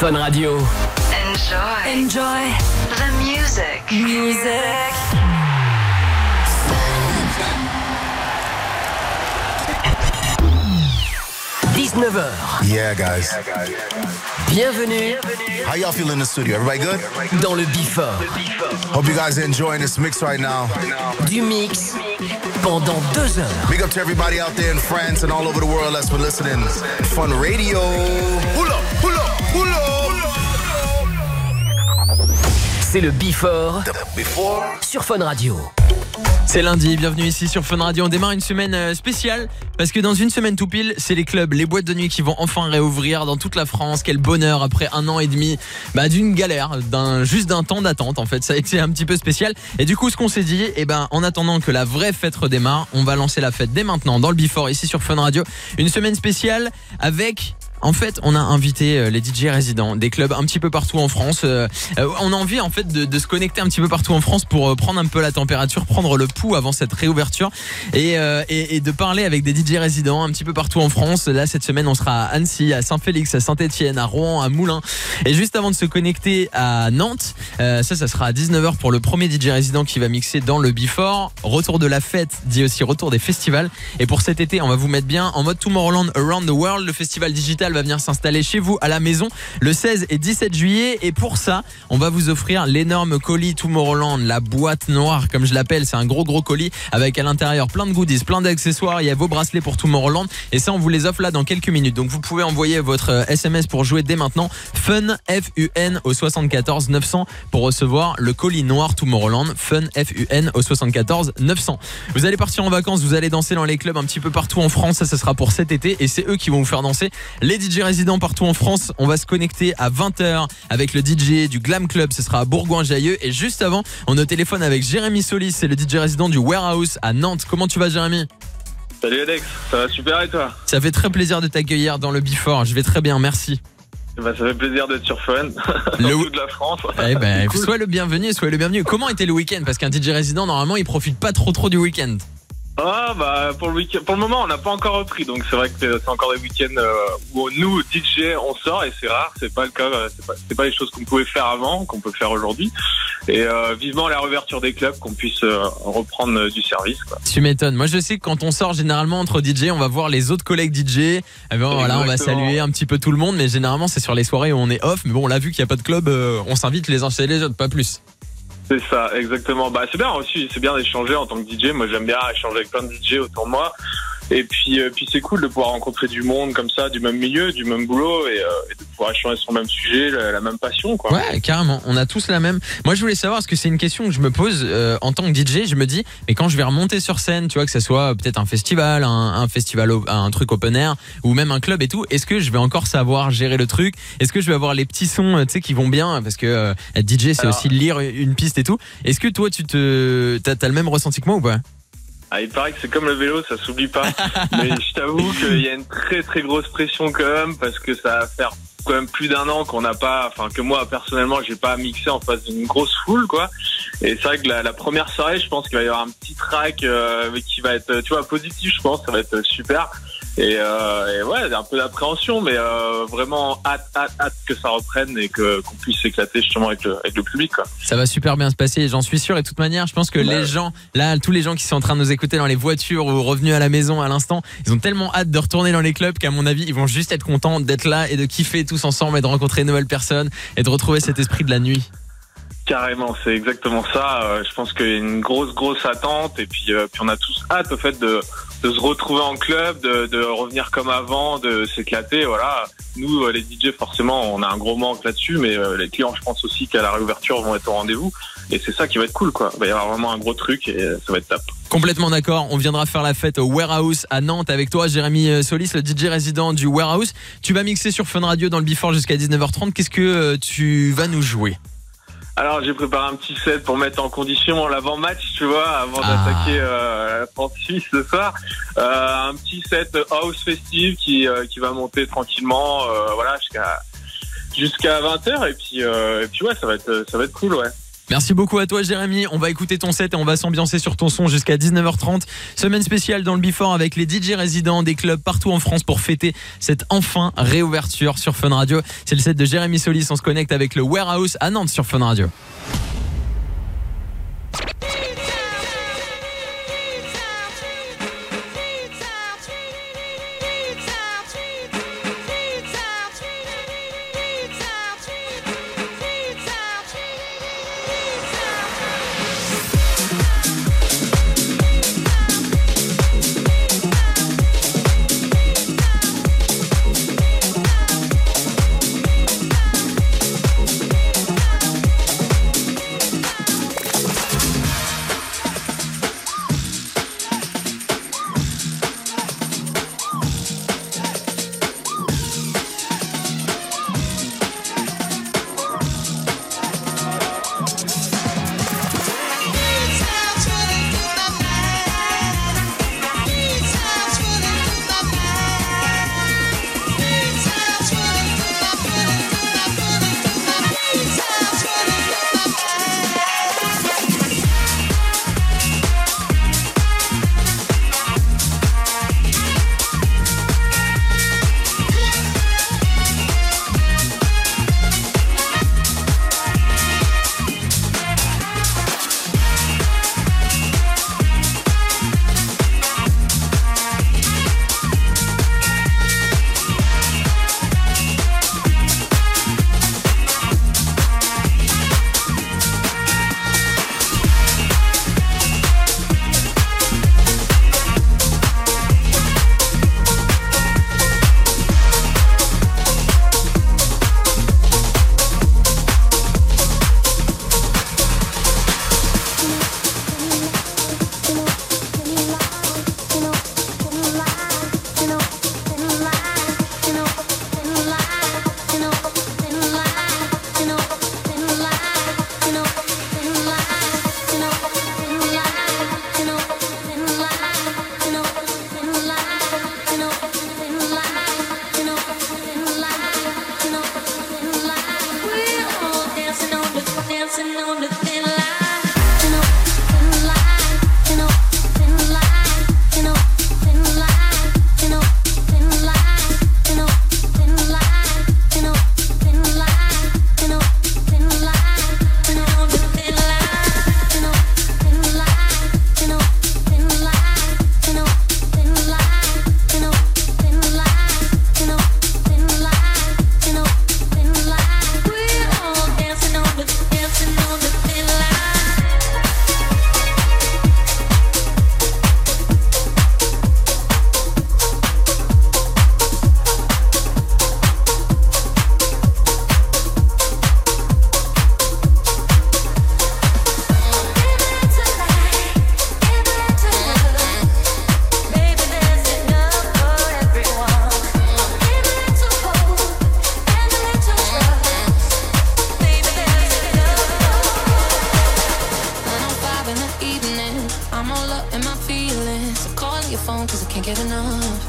Fun Radio. Enjoy. Enjoy the music. music. – 19h. Yeah, guys. Bienvenue How y'all feel in the studio? Everybody good? dans le Before. Hope you guys are enjoying this mix right now. Du mix pendant deux heures. Big up to everybody out there in France and all over the world that's been listening. Fun Radio. Pull up, pull up, pull up. C'est le Before Before. sur Fun Radio. C'est lundi, bienvenue ici sur Fun Radio. On démarre une semaine euh, spéciale parce que dans une semaine tout pile, c'est les clubs, les boîtes de nuit qui vont enfin réouvrir dans toute la France. Quel bonheur après un an et demi bah, d'une galère, juste d'un temps d'attente en fait. Ça a été un petit peu spécial. Et du coup, ce qu'on s'est dit, eh ben, en attendant que la vraie fête redémarre, on va lancer la fête dès maintenant dans le Before ici sur Fun Radio. Une semaine spéciale avec en fait, on a invité euh, les DJ résidents des clubs un petit peu partout en France. Euh, euh, on a envie en fait de, se connecter un petit peu partout en France pour prendre un peu la température, prendre le pouls avant cette réouverture et, de parler avec des DJ résidents un petit peu partout en France. Là, cette semaine, on sera à Annecy, à Saint-Félix, à Saint-Etienne, à Rouen, à Moulins. Et juste avant de se connecter à Nantes, ça, ça sera à 19h pour le premier DJ résident qui va mixer dans le Before. Retour de la fête, dit aussi retour des festivals. Et pour cet été, on va vous mettre bien en mode Tomorrowland Around the World. Le festival digital va venir s'installer chez vous à la maison le 16 et 17 juillet. Et pour ça, on va vous offrir l'énorme colis Tomorrowland, la boîte noire, comme je l'appelle. C'est un gros gros colis avec à l'intérieur plein de goodies, plein d'accessoires. Il y a vos bracelets pour Tomorrowland. Et ça, on vous les offre là dans quelques minutes. Donc vous pouvez envoyer votre euh, SMS pour jouer dès maintenant. Fun F-U-N au 74 900 pour recevoir le colis noir Tomorrowland. Fun F-U-N au 74 900. Vous allez partir en vacances, vous allez danser dans les clubs un petit peu partout en France. Ça, ce sera pour cet été. Et c'est eux qui vont vous faire danser. Les DJ résidents partout en France. On va se connecter à 20h avec le DJ du Glam Club. Ce sera à Bourgoin-Jailleux. Et juste avant, on est au téléphone avec Jérémy Solis. C'est le DJ résident du Warehouse à Nantes. Comment tu vas, Jérémy? Salut Alex, ça va super et toi? Ça fait très plaisir de t'accueillir dans le Before. Je vais très bien, merci. bah, Ça fait plaisir d'être sur Fun, Le- dans toute la France. Eh ben, Cool. le bienvenu, sois le bienvenu. Comment était le week-end? Parce qu'un DJ résident, normalement, il profite pas trop trop du week-end. Ah bah pour le week pour le moment on n'a pas encore repris donc c'est vrai que c'est encore des week-ends euh, où nous DJ on sort et c'est rare c'est pas le cas c'est pas c'est pas les choses qu'on pouvait faire avant qu'on peut faire aujourd'hui et euh, vivement la réouverture des clubs qu'on puisse euh, reprendre euh, du service quoi. Tu m'étonnes. Moi, je sais que quand on sort généralement entre DJ, on va voir les autres collègues DJ. Eh ben, voilà, on va saluer un petit peu tout le monde, mais généralement, c'est sur les soirées où on est off. Mais bon, on l'a vu qu'il n'y a pas de club, on s'invite les uns chez les autres, pas plus. C'est ça, exactement. Bah, c'est bien aussi, c'est bien d'échanger en tant que DJ. Moi, j'aime bien échanger avec plein de DJ autour de moi. Et puis, euh, puis c'est cool de pouvoir rencontrer du monde comme ça, du même milieu, du même boulot, et, euh, et de pouvoir échanger sur le même sujet, la, la même passion, quoi. Ouais, carrément. On a tous la même. Moi, je voulais savoir, parce que c'est une question que je me pose euh, en tant que DJ. Je me dis, mais quand je vais remonter sur scène, tu vois, que ce soit peut-être un festival, un, un festival, un truc open air, ou même un club et tout, est-ce que je vais encore savoir gérer le truc? Est-ce que je vais avoir les petits sons, euh, tu sais, qui vont bien? Parce que euh, être DJ, c'est Alors- aussi lire une piste et tout. Est-ce que toi, tu te, t'as, t'as le même ressenti que moi ou pas? Ah, il paraît que c'est comme le vélo, ça s'oublie pas. Mais je t'avoue qu'il y a une très très grosse pression quand même, parce que ça va faire quand même plus d'un an qu'on n'a pas, enfin que moi personnellement, j'ai pas mixé en face d'une grosse foule, quoi. Et c'est vrai que la, la première soirée, je pense qu'il va y avoir un petit track euh, qui va être, tu vois, positif, je pense, ça va être super. Et, euh, et ouais, un peu d'appréhension, mais euh, vraiment hâte, hâte, hâte que ça reprenne et que qu'on puisse s'éclater justement avec le, avec le public, quoi. Ça va super bien se passer, j'en suis sûr. Et de toute manière, je pense que Ouais. les gens, là, tous les gens qui sont en train de nous écouter dans les voitures ou revenus à la maison à l'instant, ils ont tellement hâte de retourner dans les clubs qu'à mon avis, ils vont juste être contents d'être là et de kiffer tous ensemble et de rencontrer de nouvelles personnes et de retrouver cet esprit de la nuit. Carrément, c'est exactement ça. Euh, je pense qu'il y a une grosse, grosse attente et puis, euh, puis on a tous hâte au fait de, de se retrouver en club, de, revenir comme avant, de s'éclater. Voilà. Nous, euh, les DJ, forcément, on a un gros manque là-dessus, mais euh, les clients, je pense aussi qu'à la réouverture vont être au rendez-vous. Et c'est ça qui va être cool, quoi. Il va y avoir vraiment un gros truc et euh, ça va être top. Complètement d'accord. On viendra faire la fête au Warehouse à Nantes avec toi, Jérémy Solis, le DJ résident du Warehouse. Tu vas mixer sur Fun Radio dans le Before jusqu'à 19h30. Qu'est-ce que tu vas nous jouer? Alors j'ai préparé un petit set pour mettre en condition l'avant-match, tu vois, avant Ah. d'attaquer euh, la France-Suisse ce soir. Euh, un petit set house festive qui, euh, qui va monter tranquillement, euh, voilà, jusqu'à jusqu'à 20h et puis euh, et puis ouais, ça va être ça va être cool, ouais. Merci beaucoup à toi Jérémy. On va écouter ton set et on va s'ambiancer sur ton son jusqu'à 19h30. Semaine spéciale dans le Before avec les DJ résidents des clubs partout en France pour fêter cette enfin réouverture sur Fun Radio. C'est le set de Jérémy Solis. On se connecte avec le Warehouse à Nantes sur Fun Radio. enough.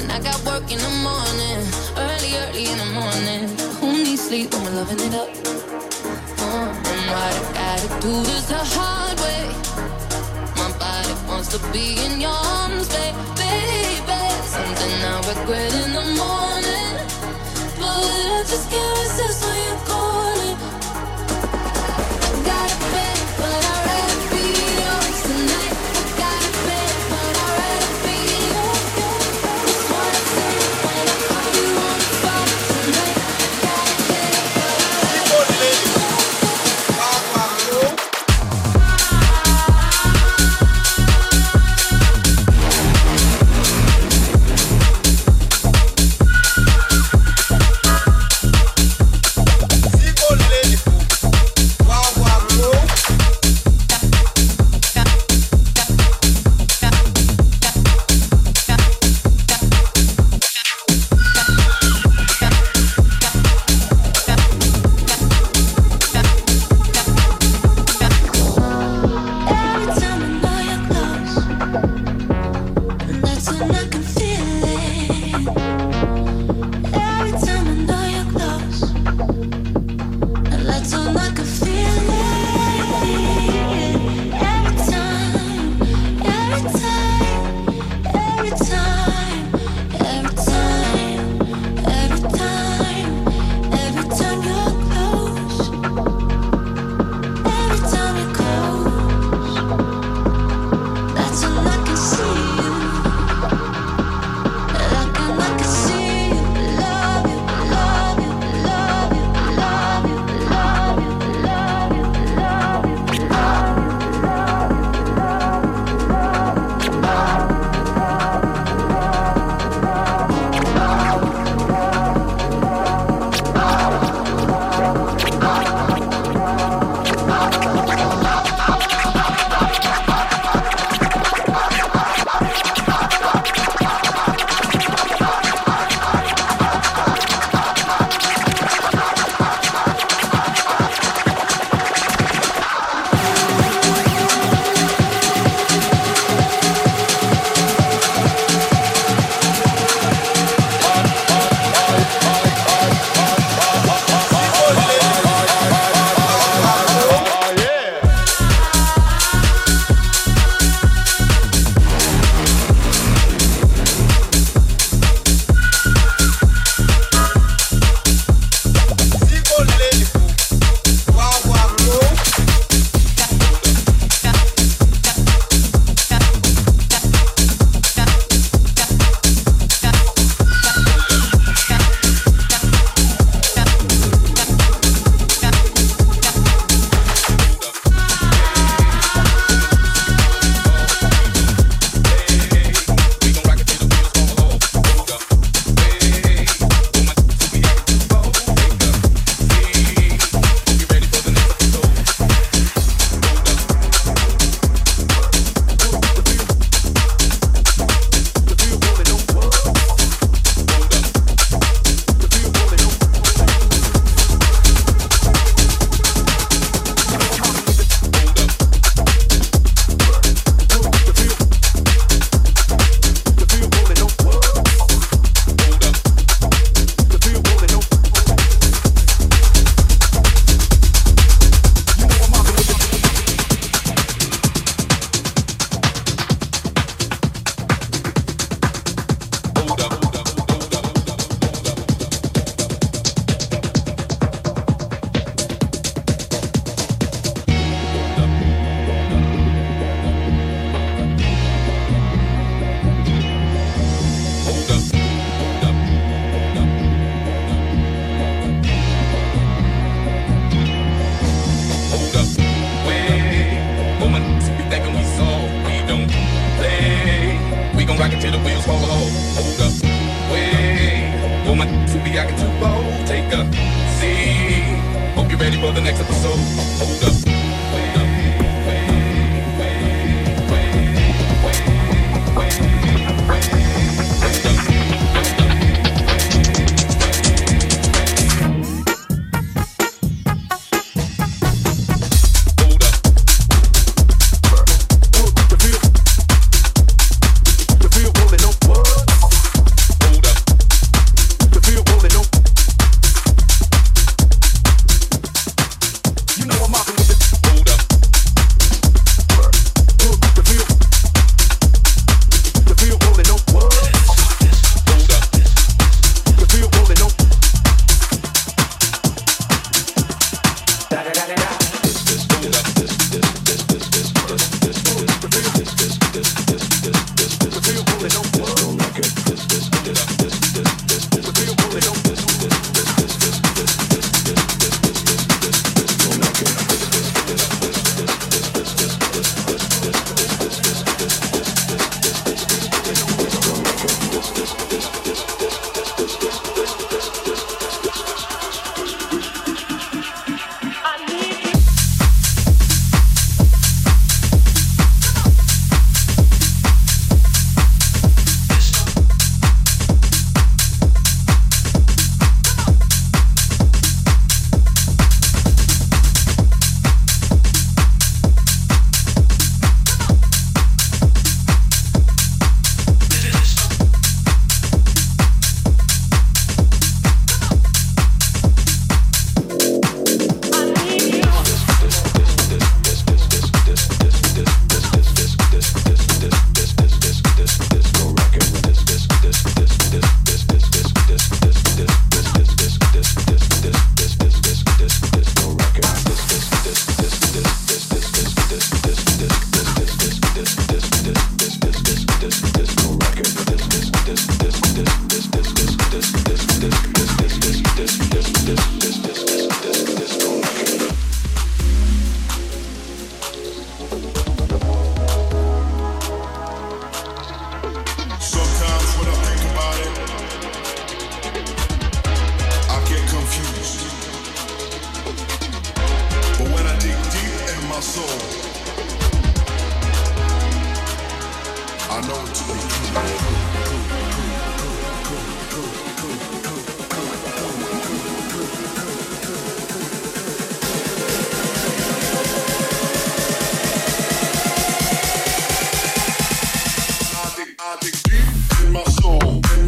And I got work in the morning, early, early in the morning. Who needs sleep when we're loving it up? Oh, and what I gotta do this the hard way. My body wants to be in your arms, baby. Something I regret in the morning, but I just can't resist.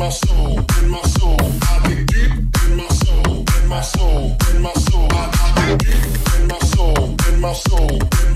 My soul, in my soul, in my soul, and my soul.